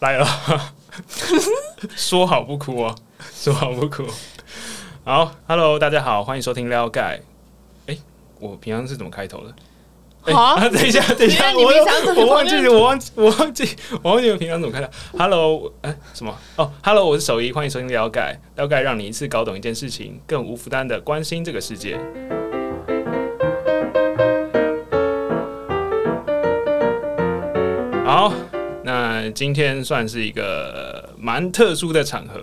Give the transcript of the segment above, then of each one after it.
来了，说好不哭哦，说好不哭。好，Hello，大家好，欢迎收听撩盖。哎，我平常是怎么开头的？好，等一下，等一下，我我忘记，我忘记，我忘记，我忘记我平常怎么开头。Hello，哎，什么？哦，Hello，我是守一，欢迎收听撩盖。撩盖让你一次搞懂一件事情，更无负担的关心这个世界。那今天算是一个蛮特殊的场合，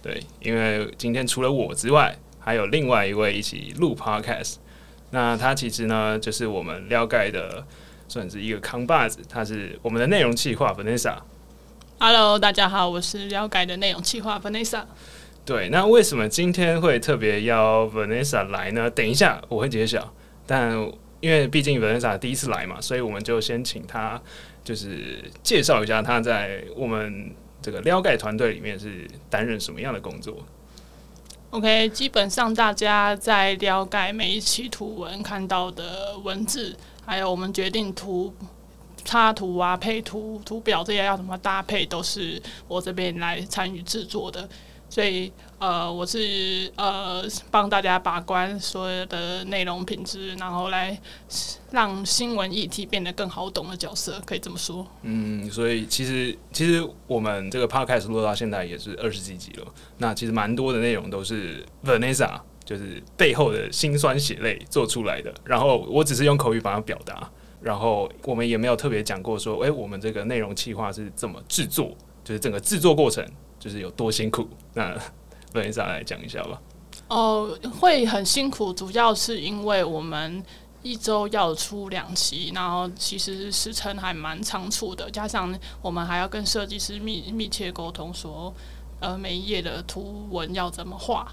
对，因为今天除了我之外，还有另外一位一起录 Podcast。那他其实呢，就是我们撩盖的，算是一个扛把子。他是我们的内容企划 Vanessa。Hello，大家好，我是撩盖的内容企划 Vanessa。对，那为什么今天会特别邀 Vanessa 来呢？等一下我会揭晓。但因为毕竟 Vanessa 第一次来嘛，所以我们就先请他就是介绍一下他在我们这个撩盖团队里面是担任什么样的工作。OK，基本上大家在撩盖每一期图文看到的文字，还有我们决定图插图啊、配图、图表这些要怎么搭配，都是我这边来参与制作的。所以，呃，我是呃帮大家把关所有的内容品质，然后来让新闻议题变得更好懂的角色，可以这么说。嗯，所以其实其实我们这个 podcast 录到现在也是二十几集了，那其实蛮多的内容都是 Vanessa 就是背后的辛酸血泪做出来的，然后我只是用口语把它表达，然后我们也没有特别讲过说，哎，我们这个内容企划是怎么制作，就是整个制作过程。就是有多辛苦，那问一下来讲一下吧。哦，会很辛苦，主要是因为我们一周要出两期，然后其实时程还蛮仓促的，加上我们还要跟设计师密密切沟通，说呃每一页的图文要怎么画。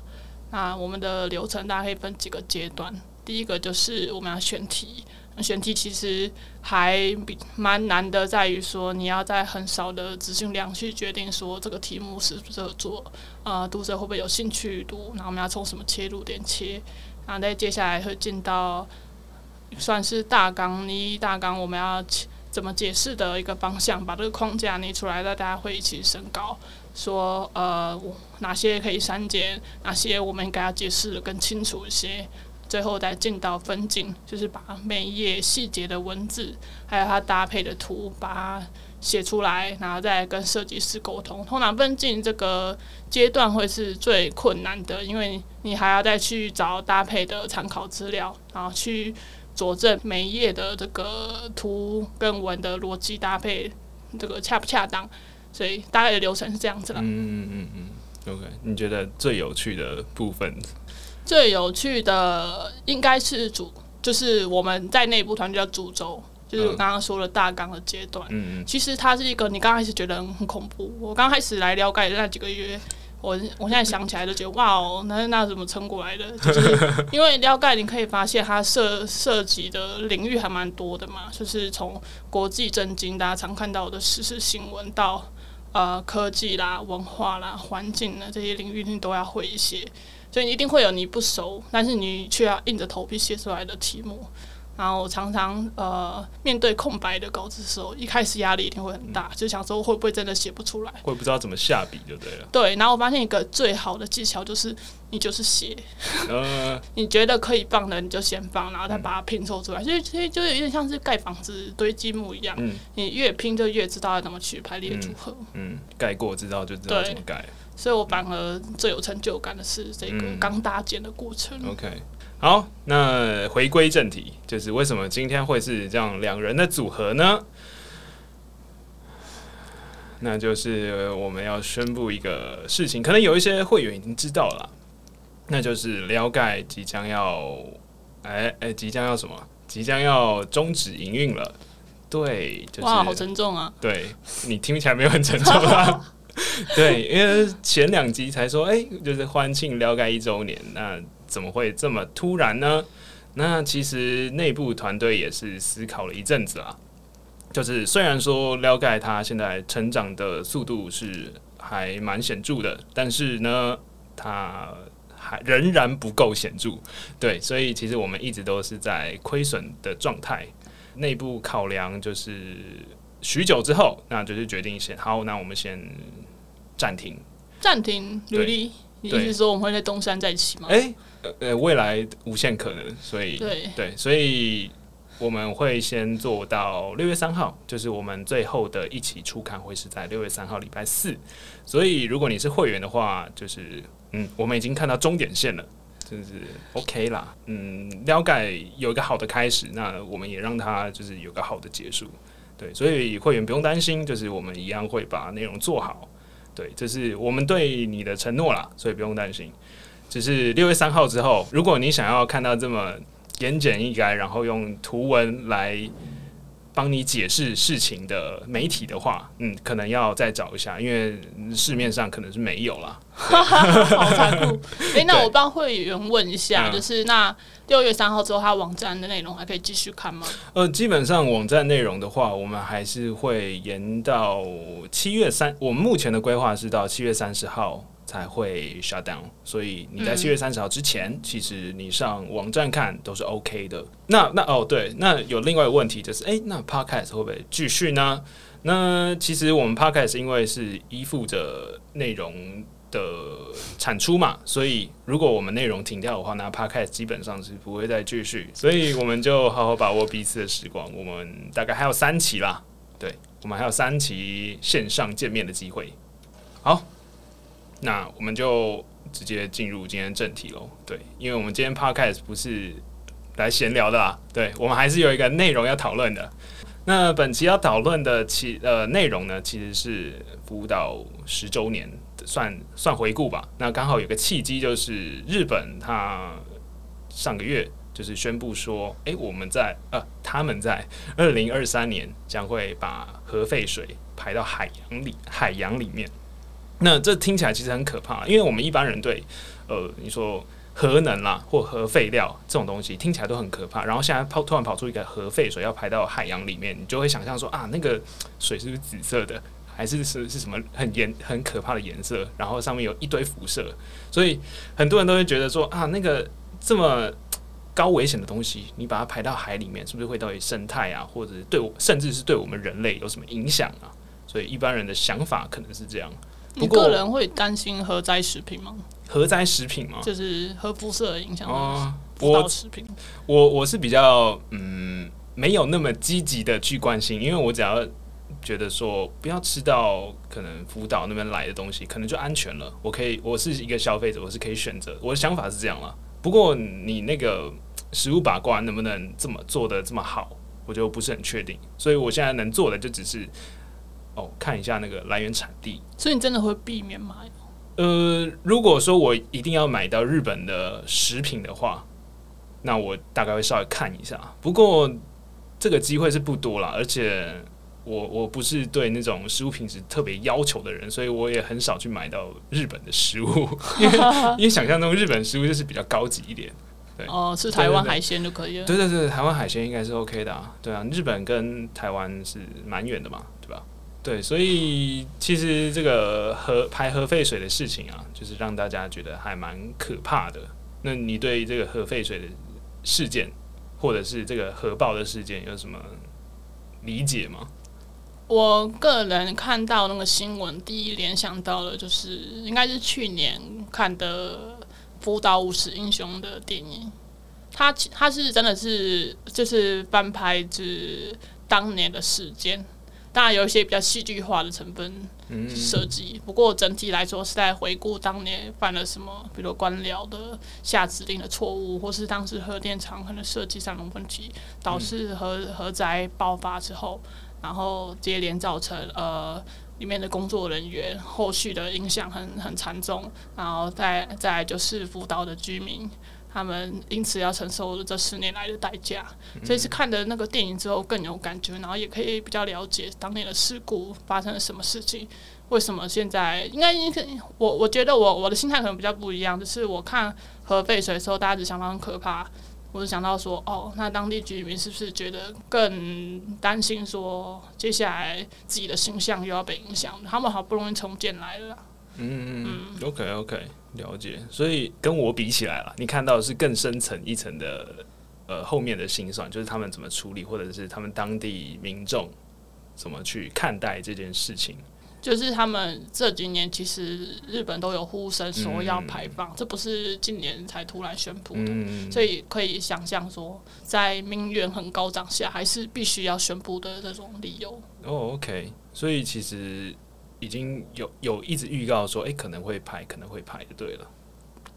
那我们的流程大概可以分几个阶段，第一个就是我们要选题。选题其实还比蛮难的，在于说你要在很少的资讯量去决定说这个题目是不适合做，呃，读者会不会有兴趣读，然后我们要从什么切入点切，然后再接下来会进到算是大纲，拟大纲我们要怎么解释的一个方向，把这个框架拟出来，那大家会一起审稿，说呃哪些可以删减，哪些我们应该要解释的更清楚一些。最后再进到分镜，就是把每一页细节的文字，还有它搭配的图，把它写出来，然后再跟设计师沟通。通常分镜这个阶段会是最困难的，因为你还要再去找搭配的参考资料，然后去佐证每一页的这个图跟文的逻辑搭配，这个恰不恰当。所以大概的流程是这样子了。嗯嗯嗯嗯，OK，你觉得最有趣的部分？最有趣的应该是主，就是我们在内部团队叫主轴，就是我刚刚说的大纲的阶段。嗯嗯。其实它是一个，你刚开始觉得很恐怖。我刚开始来了解的那几个月，我我现在想起来都觉得哇哦，那那怎么撑过来的？就是因为撩盖，你可以发现它涉涉及的领域还蛮多的嘛，就是从国际政经大家常看到的时事新闻，到呃科技啦、文化啦、环境啦这些领域，你都要会一些。所以一定会有你不熟，但是你却要硬着头皮写出来的题目。然后常常呃面对空白的稿子的时候，一开始压力一定会很大，就想说会不会真的写不出来，会不知道怎么下笔就对了。对，然后我发现一个最好的技巧就是你就是写，你觉得可以放的你就先放，然后再把它拼凑出来。所以其实就有点像是盖房子堆积木一样，你越拼就越知道要怎么去排列组合。嗯，盖过知道就知道怎么盖。所以我反而最有成就感的是这个刚搭建的过程。OK，好，那回归正题，就是为什么今天会是这样两人的组合呢？那就是我们要宣布一个事情，可能有一些会员已经知道了，那就是撩盖即将要，哎哎，即将要什么？即将要终止营运了。对，哇，好沉重啊！对你听起来没有很沉重啊。对，因为前两集才说，哎，就是欢庆撩盖一周年，那怎么会这么突然呢？那其实内部团队也是思考了一阵子啊，就是虽然说撩盖它现在成长的速度是还蛮显著的，但是呢，它还仍然不够显著。对，所以其实我们一直都是在亏损的状态。内部考量就是。许久之后，那就是决定先好，那我们先暂停。暂停履历，你意思是说我们会在东山再起吗？哎、呃呃，未来无限可能，所以对对，所以我们会先做到六月三号，就是我们最后的一期初刊会是在六月三号礼拜四。所以如果你是会员的话，就是嗯，我们已经看到终点线了。就是 OK 啦，嗯，了解有一个好的开始，那我们也让它就是有个好的结束，对，所以会员不用担心，就是我们一样会把内容做好，对，这是我们对你的承诺啦，所以不用担心。只是六月三号之后，如果你想要看到这么言简意赅，然后用图文来帮你解释事情的媒体的话，嗯，可能要再找一下，因为市面上可能是没有啦。好残酷。哎、那我帮会员问一下，嗯就是那六月三号之后，它网站的内容还可以继续看吗？呃，基本上网站内容的话，我们还是会延到七月三。我们目前的规划是到七月三十号才会 shut down，所以你在嗯七月三十号之前，其实你上网站看都是 OK 的。那那哦对，那有另外一个问题就是，诶，那 podcast 会不会继续呢？那其实我们 podcast 因为是依附着内容的产出嘛，所以如果我们内容停掉的话，那 podcast 基本上是不会再继续，所以我们就好好把握彼此的时光。我们大概还有三期啦，对我们还有三期线上见面的机会。好，那我们就直接进入今天正题喽。对，因为我们今天 podcast 不是来闲聊的啦，对我们还是有一个内容要讨论的。那本期要讨论的其呃内容呢，其实是辅导十周年，算算回顾吧。那刚好有个契机，就是日本它上个月就是宣布说，诶，我们在呃他们在二零二三年将会把核废水排到海洋里海洋里面。那这听起来其实很可怕，因为我们一般人对呃你说核能啦或核废料这种东西听起来都很可怕，然后现在跑突然跑出一个核废水要排到海洋里面，你就会想象说啊那个水是不是紫色的，还是是是什么很严很可怕的颜色，然后上面有一堆辐射，所以很多人都会觉得说啊那个这么。高危险的东西，你把它排到海里面，是不是会对生态啊，或者是对我，甚至是对我们人类有什么影响啊？所以一般人的想法可能是这样。你不过个人会担心核灾食品吗？核灾食品吗？就是核辐射的影响的哦，辅导我食品。我我是比较嗯没有那么积极的去关心，因为我只要觉得说不要吃到可能福岛那边来的东西，可能就安全了。我可以，我是一个消费者，我是可以选择。我的想法是这样了。不过你那个食物把关能不能这么做的这么好，我就不是很确定。所以我现在能做的就只是哦看一下那个来源产地。所以你真的会避免买？呃，如果说我一定要买到日本的食品的话，那我大概会稍微看一下。不过这个机会是不多啦，而且我我不是对那种食物品质特别要求的人，所以我也很少去买到日本的食物，因为 因为想象中日本食物就是比较高级一点。对哦，吃台湾海鲜就可以了。对对对，台湾海鲜应该是 OK 的啊，对啊，日本跟台湾是蛮远的嘛，对吧？对，所以其实这个核排核废水的事情啊，就是让大家觉得还蛮可怕的。那你对这个核废水的事件，或者是这个核爆的事件，有什么理解吗？我个人看到那个新闻，第一联想到的就是应该是去年看的《福岛五十英雄》的电影，它其它是真的是就是翻拍自当年的事件，当然有一些比较戏剧化的成分嗯，设计，不过整体来说是在回顾当年犯了什么，比如官僚的下指令的错误，或是当时核电厂可能设计上的问题，导致核核灾爆发之后，然后接连造成呃里面的工作人员后续的影响很很惨重，然后再再来就是福岛的居民。他们因此要承受这十年来的代价，所以是看的那个电影之后更有感觉，然后也可以比较了解当年的事故发生了什么事情，为什么现在应该应该我我觉得我我的心态可能比较不一样，就是我看核废水的时候，大家只想到很可怕，我就想到说，哦，那当地居民是不是觉得更担心说，接下来自己的形象又要被影响？他们好不容易重建来了啦，嗯嗯，OK OK，了解。所以跟我比起来了，你看到的是更深层一层的呃后面的辛酸，就是他们怎么处理，或者是他们当地民众怎么去看待这件事情？就是他们这几年其实日本都有呼声说要排放，这不是今年才突然宣布的，所以可以想象说，在民怨很高涨下，还是必须要宣布的这种理由。哦，OK，所以其实已经有有一直预告说，哎，可能会排，可能会排，就对了。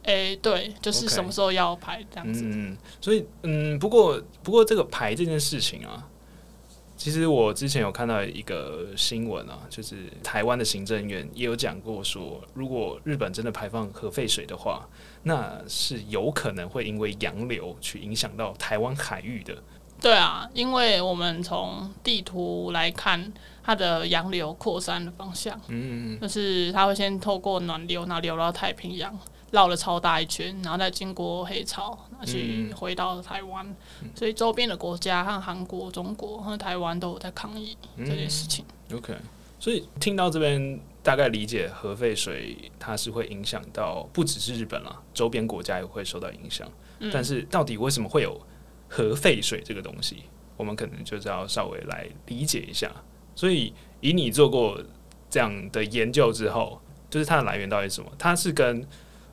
哎，对，就是什么时候要排这样子。嗯，所以嗯，不过不过这个排这件事情啊。其实我之前有看到一个新闻啊，就是台湾的行政院也有讲过说，如果日本真的排放核废水的话，那是有可能会因为洋流去影响到台湾海域的。对啊，因为我们从地图来看，它的洋流扩散的方向，嗯，就是它会先透过暖流，然后流到太平洋。绕了超大一圈，然后再经过黑潮，去回到台湾，所以周边的国家和韩国、中国和台湾都有在抗议这件事情。OK，所以听到这边大概理解核废水它是会影响到不只是日本了，周边国家也会受到影响。但是到底为什么会有核废水这个东西，我们可能就是要稍微来理解一下。所以以你做过这样的研究之后，就是它的来源到底是什么？它是跟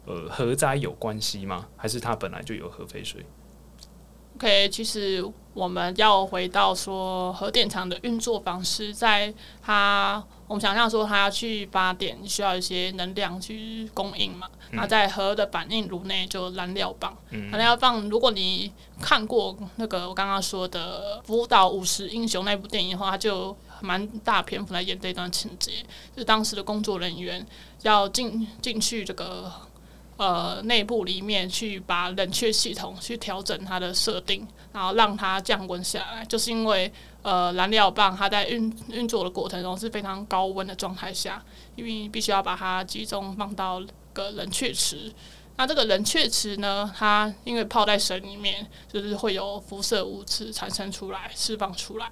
呃，核灾有关系吗？还是它本来就有核废水？OK，其实我们要回到说核电厂的运作方式，在它我们想象说它要去发电，需要一些能量去供应嘛。那在核的反应炉内就燃料棒，燃料棒。如果你看过那个我刚刚说的《福岛五十英雄》那部电影的话，它就蛮大篇幅来演这段情节，就是当时的工作人员要进进去这个。呃，内部里面去把冷却系统去调整它的设定，然后让它降温下来，就是因为呃燃料棒它在运运作的过程中是非常高温的状态下，因为必须要把它集中放到个冷却池。那这个冷却池呢，它因为泡在水里面，就是会有辐射物质产生出来，释放出来，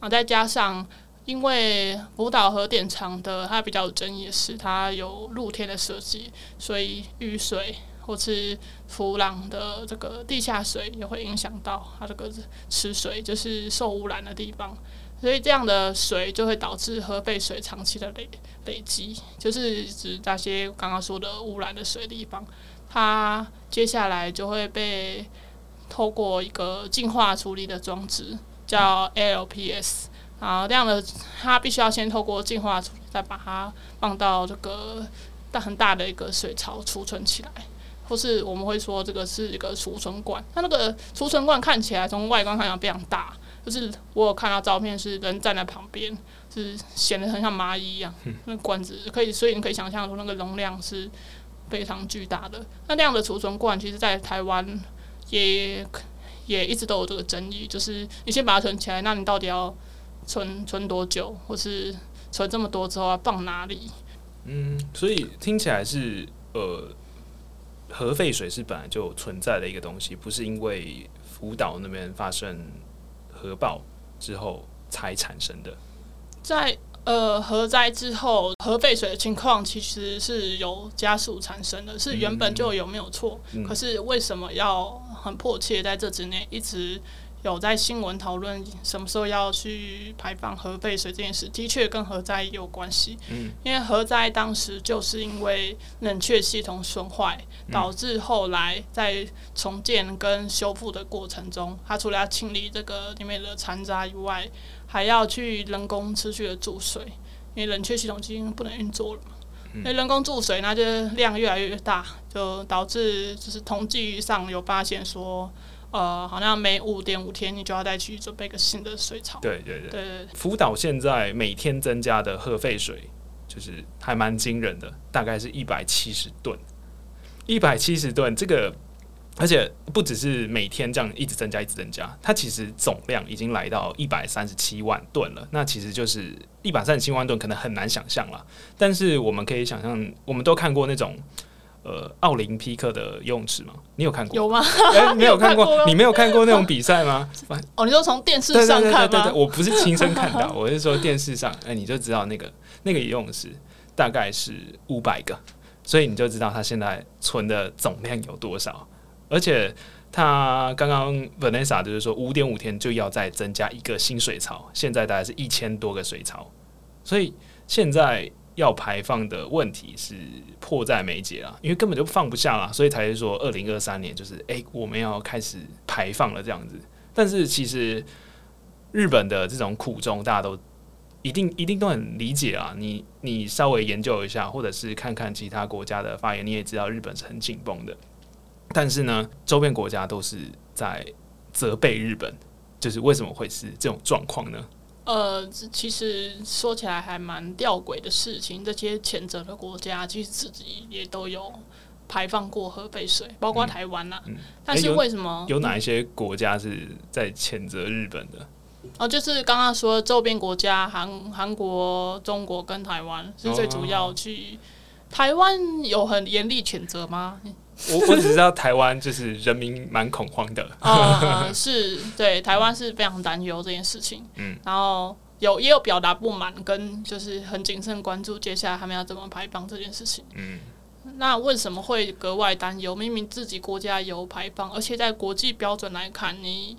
然后再加上。因为福岛核电厂的它比较有争议是，它有露天的设计，所以雨水或是土壤的这个地下水也会影响到它这个池水，就是受污染的地方。所以这样的水就会导致核废水长期的累累积，就是指那些刚刚说的污染的水地方，它接下来就会被透过一个净化处理的装置，叫 LPS。啊，这样的它必须要先透过净化处理，再把它放到这个大很大的一个水槽储存起来，或是我们会说这个是一个储存罐。它那个储存罐看起来从外观看起来非常大，就是我有看到照片是人站在旁边，是显得很像蚂蚁一样。那罐子可以，所以你可以想象出那个容量是非常巨大的。那这样的储存罐，其实在台湾也也一直都有这个争议，就是你先把它存起来，那你到底要？存存多久，或是存这么多之后要放哪里？嗯，所以听起来是呃，核废水是本来就存在的一个东西，不是因为福岛那边发生核爆之后才产生的。在呃核灾之后，核废水的情况其实是有加速产生的，是原本就有没有错？可是为什么要很迫切在这之内一直？有在新闻讨论什么时候要去排放核废水这件事，的确跟核灾有关系。嗯，因为核灾当时就是因为冷却系统损坏，导致后来在重建跟修复的过程中，它除了要清理这个里面的残渣以外，还要去人工持续的注水，因为冷却系统已经不能运作了嘛。那人工注水，那就量越来越大，就导致就是统计上有发现说。呃，好像每五点五天你就要再去准备一个新的水槽。对对对。对福岛现在每天增加的核废水，就是还蛮惊人的，大概是一百七十吨。一百七十吨，这个而且不只是每天这样一直增加，一直增加，它其实总量已经来到一百三十七万吨了。那其实就是一百三十七万吨，可能很难想象了。但是我们可以想象，我们都看过那种。呃，奥林匹克的游泳池吗？你有看过？有吗？哎，没 有看过。你没有看过那种比赛吗？哦，你说从电视上看吗？我不是亲身看到，我是说电视上。哎，你就知道那个那个游泳池大概是五百个，所以你就知道它现在存的总量有多少。而且他刚刚 Vanessa 就是说五点五天就要再增加一个新水槽，现在大概是一千多个水槽，所以现在要排放的问题是迫在眉睫啊，因为根本就放不下了，所以才是说二零二三年就是诶，我们要开始排放了这样子。但是其实日本的这种苦衷，大家都一定一定都很理解啊。你你稍微研究一下，或者是看看其他国家的发言，你也知道日本是很紧绷的。但是呢，周边国家都是在责备日本，就是为什么会是这种状况呢？呃，其实说起来还蛮吊诡的事情。这些谴责的国家，其实自己也都有排放过核废水，包括台湾呐。但是为什么有哪一些国家是在谴责日本的？哦，就是刚刚说周边国家，韩韩国、中国跟台湾是最主要去。台湾有很严厉谴责吗？我我只知道台湾就是人民蛮恐慌的。哦，是对台湾是非常担忧这件事情。嗯，然后有也有表达不满，跟就是很谨慎关注接下来他们要怎么排放这件事情。嗯，那为什么会格外担忧？明明自己国家有排放，而且在国际标准来看，你。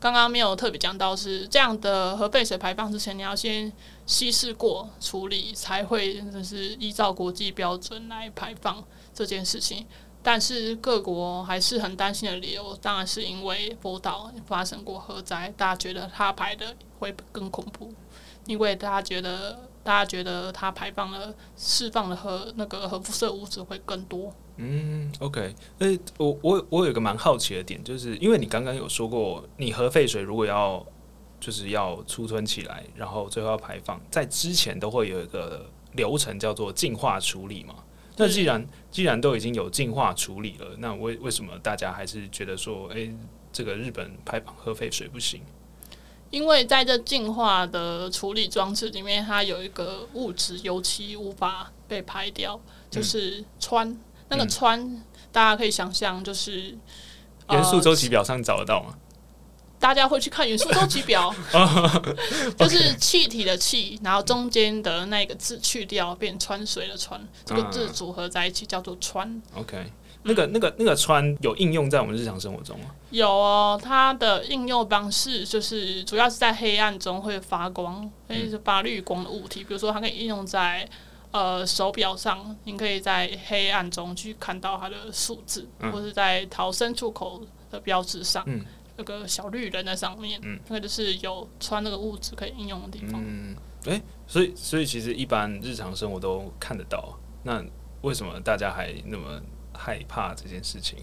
刚刚没有特别讲到是这样的核废水排放之前，你要先稀释过处理，才会就是依照国际标准来排放这件事情。但是各国还是很担心的理由，当然是因为福岛发生过核灾，大家觉得它排的会更恐怖，因为大家觉得大家觉得它排放了释放的核那个核辐射物质会更多。嗯，OK，诶，我我我有个蛮好奇的点，就是因为你刚刚有说过，你核废水如果要就是要储存起来，然后最后要排放，在之前都会有一个流程叫做净化处理嘛。那既然既然都已经有净化处理了，那为为什么大家还是觉得说，诶，这个日本排放核废水不行？因为在这净化的处理装置里面，它有一个物质油漆无法被排掉，就是氚。那个氚，大家可以想象，就是元素周期表上找得到吗？大家会去看元素周期表，就是气体的气，然后中间的那个字去掉，变川水的川，这个字组合在一起叫做川。OK，那个那个那个川有应用在我们日常生活中吗？有哦，它的应用方式就是主要是在黑暗中会发光，所以是发绿光的物体，比如说它可以应用在。呃，手表上，你可以在黑暗中去看到它的数字，或是在逃生出口的标志上，那个小绿人在上面，那个就是有穿那个物质可以应用的地方。嗯，哎，所以所以其实一般日常生活都看得到，那为什么大家还那么害怕这件事情？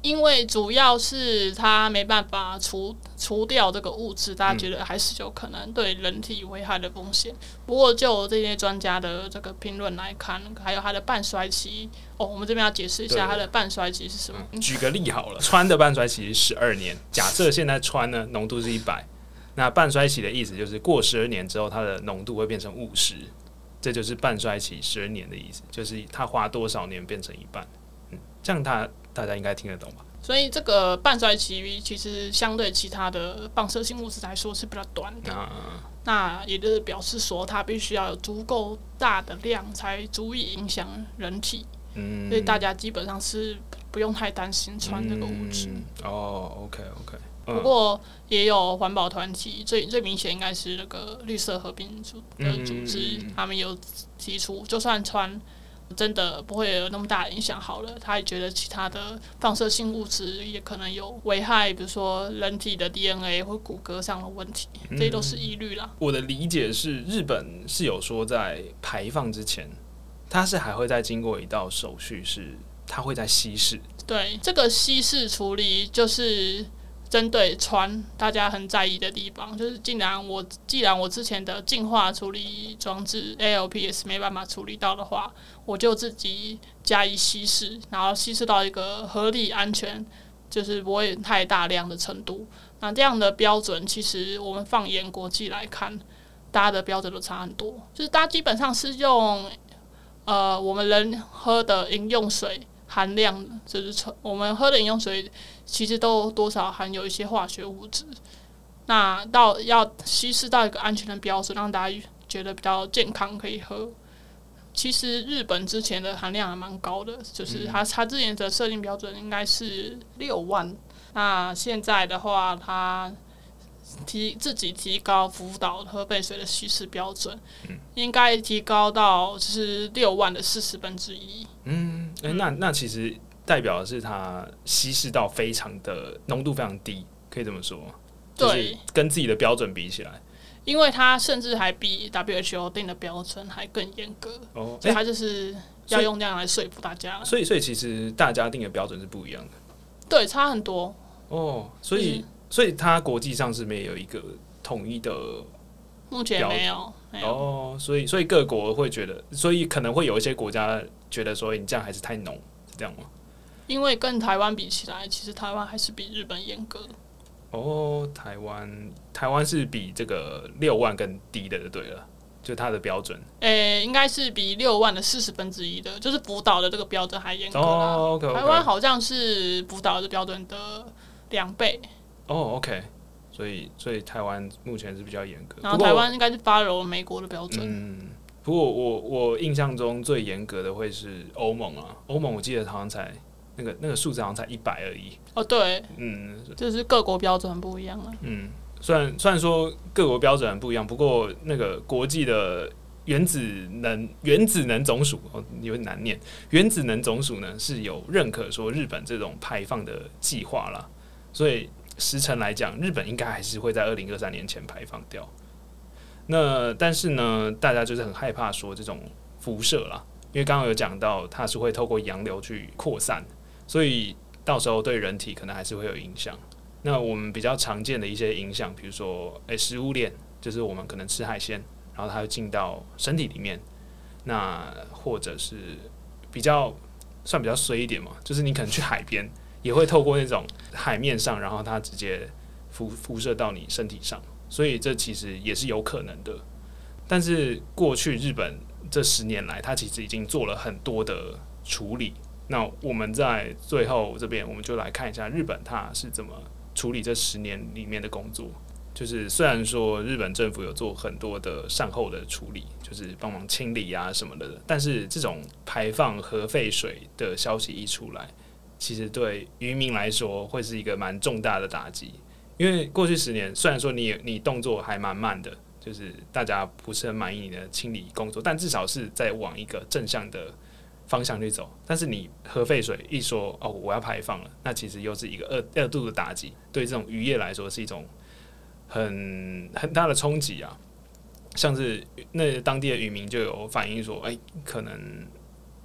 因为主要是它没办法除除掉这个物质，大家觉得还是有可能对人体危害的风险。不过就这些专家的这个评论来看，还有它的半衰期哦，我们这边要解释一下它的半衰期是什么。举个例好了，氚的半衰期是十二年。假设现在氚呢浓度是一百，那半衰期的意思就是过十二年之后，它的浓度会变成五十，这就是半衰期十二年的意思，就是它花多少年变成一半。嗯，这样它。大家应该听得懂吧？所以这个半衰期其实相对其他的放射性物质来说是比较短的。那也就是表示说，它必须要有足够大的量才足以影响人体。嗯，所以大家基本上是不用太担心穿这个物质。哦，OK OK。不过也有环保团体，最最明显应该是那个绿色和平组的组织，他们有提出，就算穿。真的不会有那么大的影响。好了，他也觉得其他的放射性物质也可能有危害，比如说人体的 DNA 或骨骼上的问题，这些都是疑虑啦。我的理解是，日本是有说在排放之前，它是还会再经过一道手续，是它会在稀释。对，这个稀释处理就是。针对氚，大家很在意的地方，就是既然我既然我之前的净化处理装置 ALPS 没办法处理到的话，我就自己加以稀释，然后稀释到一个合理、安全，就是不会太大量的程度。那这样的标准，其实我们放眼国际来看，大家的标准都差很多。就是大家基本上是用呃我们人喝的饮用水。含量就是纯，我们喝的饮用水其实都多少含有一些化学物质。那到要稀释到一个安全的标准，让大家觉得比较健康可以喝，其实日本之前的含量还蛮高的，就是它它之前的设定标准应该是六万，那现在的话它提自己提高福岛核废水的稀释标准，应该提高到就是六万的四十分之一。嗯，哎、那那其实代表的是它稀释到非常的浓度非常低，可以这么说吗？就是对，跟自己的标准比起来，因为它甚至还比 WHO 定的标准还更严格，哦，所以哎、它就是要用这样来说服大家。所以所以其实大家定的标准是不一样的对，差很多。哦，所以、就是所以它国际上是没有一个统一的目前没有，没有。哦，所以所以各国会觉得，所以可能会有一些国家觉得说你这样还是太浓，是这样吗？因为跟台湾比起来，其实台湾还是比日本严格。哦，台湾台湾是比这个六万更低的，就对了，就它的标准。诶、应该是比六万的四十分之一的，就是福岛的这个标准还严格啦。哦台湾好像是福岛的标准的两倍，哦，OK，所以所以台湾目前是比较严格，然后台湾应该是 follow 美国的标准。嗯，不过我我印象中最严格的会是欧盟啊，欧盟我记得好像才那个那个数字好像才一百而已。哦，对，嗯就是各国标准不一样了。嗯，虽然虽然说各国标准不一样，不过那个国际的原子能原子能总署哦有点难念，原子能总署呢是有认可说日本这种排放的计划啦，所以时程来讲，日本应该还是会在二零二三年前排放掉。那但是呢，大家就是很害怕说这种辐射啦，因为刚刚有讲到它是会透过洋流去扩散，所以到时候对人体可能还是会有影响。那我们比较常见的一些影响，比如说，诶、食物链，就是我们可能吃海鲜，然后它会进到身体里面。那或者是比较算比较衰一点嘛，就是你可能去海边，也会透过那种海面上，然后它直接辐辐射到你身体上，所以这其实也是有可能的。但是过去日本这十年来，它其实已经做了很多的处理。那我们在最后这边，我们就来看一下日本它是怎么处理这十年里面的工作。就是虽然说日本政府有做很多的善后的处理，就是帮忙清理啊什么的，但是这种排放核废水的消息一出来，其实对渔民来说会是一个蛮重大的打击。因为过去十年，虽然说你你动作还蛮慢的，就是大家不是很满意你的清理工作，但至少是在往一个正向的方向去走。但是你核废水一说哦我要排放了，那其实又是一个二二度的打击，对这种渔业来说是一种很很大的冲击啊。像是那当地的渔民就有反映说，哎、可能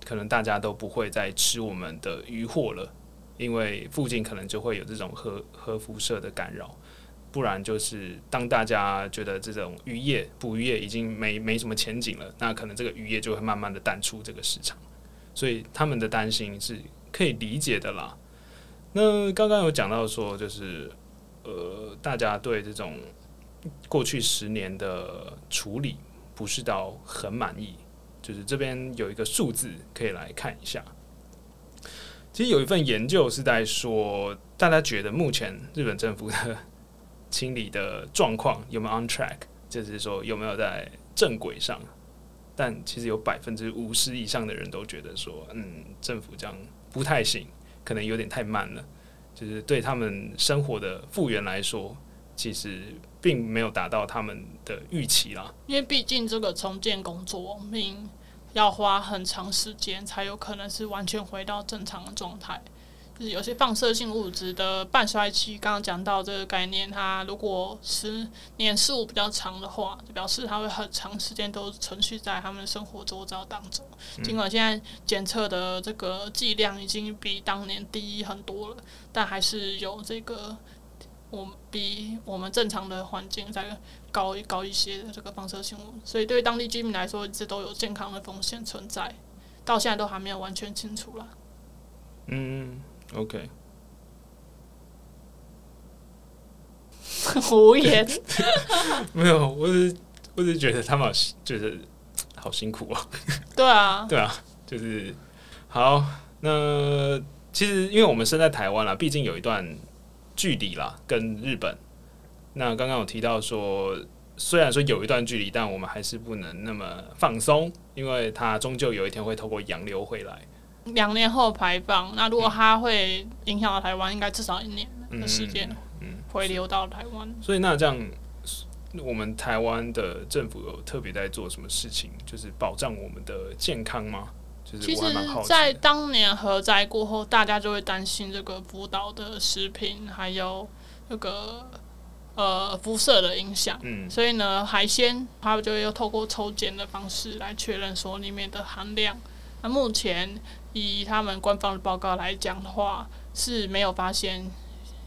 可能大家都不会再吃我们的渔获了，因为附近可能就会有这种核核辐射的干扰。不然就是当大家觉得这种渔业捕鱼业已经没没什么前景了，那可能这个渔业就会慢慢的淡出这个市场，所以他们的担心是可以理解的啦。那刚刚有讲到说，就是呃，大家对这种过去十年的处理不是到很满意，就是这边有一个数字可以来看一下。其实有一份研究是在说，大家觉得目前日本政府的 清理的状况有没有 on track，就是说有没有在正轨上。但其实有百分之五十以上的人都觉得说，嗯，政府这样不太行，可能有点太慢了。就是对他们生活的复原来说，其实并没有达到他们的预期啦。因为毕竟这个重建工作，命要花很长时间才有可能是完全回到正常的状态。就是有些放射性物质的半衰期，刚刚讲到这个概念，它如果十年数比较长的话，就表示它会很长时间都存续在他们的生活周遭当中。尽管现在检测的这个剂量已经比当年低很多了，但还是有这个我们比我们正常的环境在高高一些的这个放射性物，所以对当地居民来说，一直都有健康的风险存在，到现在都还没有完全清楚了。嗯，OK，无言，没有，我是我是觉得他们好觉得好辛苦啊。对啊，对啊，就是好。那其实因为我们身在台湾啦，毕竟有一段距离啦，跟日本。那刚刚有提到说，虽然说有一段距离，但我们还是不能那么放松，因为它终究有一天会透过洋流回来。两年后排放，那如果它会影响到台湾，应该至少一年的时间嗯，回流到台湾。所以那这样，我们台湾的政府有特别在做什么事情，就是保障我们的健康吗？就是其实在。当年核灾过后，大家就会担心这个福岛的食品还有那个呃辐射的影响。嗯所以呢，海鲜它就又透过抽检的方式来确认说里面的含量。那目前以他们官方的报告来讲的话，是没有发现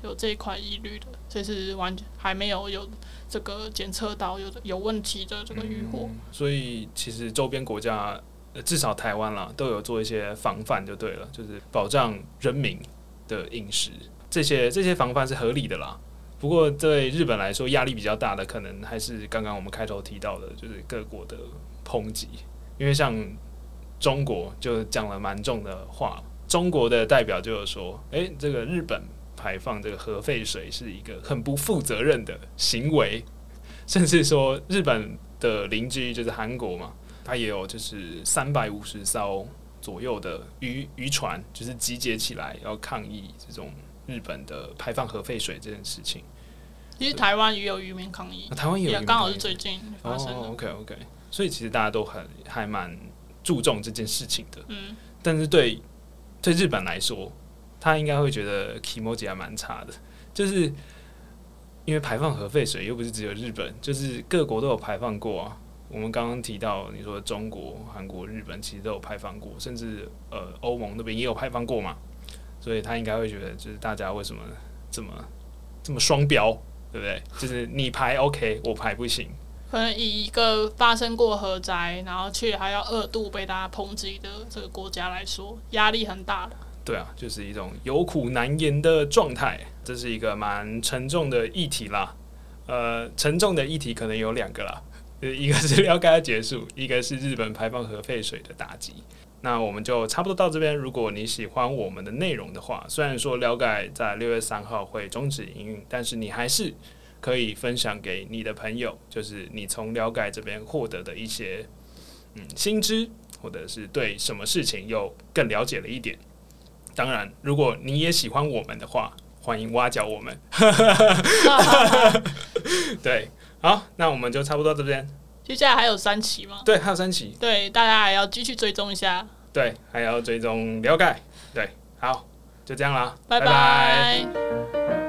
有这一块疑虑的，所以是完全还没有有这个检测到有有问题的这个渔获。嗯所以其实周边国家，呃至少台湾啦，都有做一些防范就对了，就是保障人民的饮食，这些这些防范是合理的啦。不过对日本来说，压力比较大的，可能还是刚刚我们开头提到的，就是各国的抨击，因为像中国就讲了蛮重的话，中国的代表就有说，诶，这个日本排放这个核废水是一个很不负责任的行为，甚至说日本的邻居就是韩国嘛，它也有就是三百五十艘左右的渔渔船，就是集结起来要抗议这种日本的排放核废水这件事情。其实台湾也有渔民抗议那，台湾也有刚好是最近发生的。哦，OK OK，所以其实大家都很还蛮注重这件事情的。嗯，但是对对日本来说，他应该会觉得 k i m o j i 还蛮差的，就是因为排放核废水又不是只有日本，就是各国都有排放过啊。我们刚刚提到，你说中国、韩国、日本其实都有排放过，甚至呃欧盟那边也有排放过嘛，所以他应该会觉得，就是大家为什么这么这么双标，对不对？就是你排 OK，我排不行。可能以一个发生过核灾，然后却还要二度被大家抨击的这个国家来说，压力很大的。对啊，就是一种有苦难言的状态，这是一个蛮沉重的议题啦。呃，沉重的议题可能有两个啦，一个是了解结束，一个是日本排放核废水的打击。那我们就差不多到这边。如果你喜欢我们的内容的话，虽然说了解在六月三号会终止营运，但是你还是可以分享给你的朋友，就是你从了解这边获得的一些嗯新知，或者是对什么事情又更了解了一点。当然，如果你也喜欢我们的话，欢迎挖角我们。对，好，那我们就差不多这边。接下来还有三期吗？对，还有三期，对，大家还要继续追踪一下。对，还要追踪了解。对，好，就这样啦，拜拜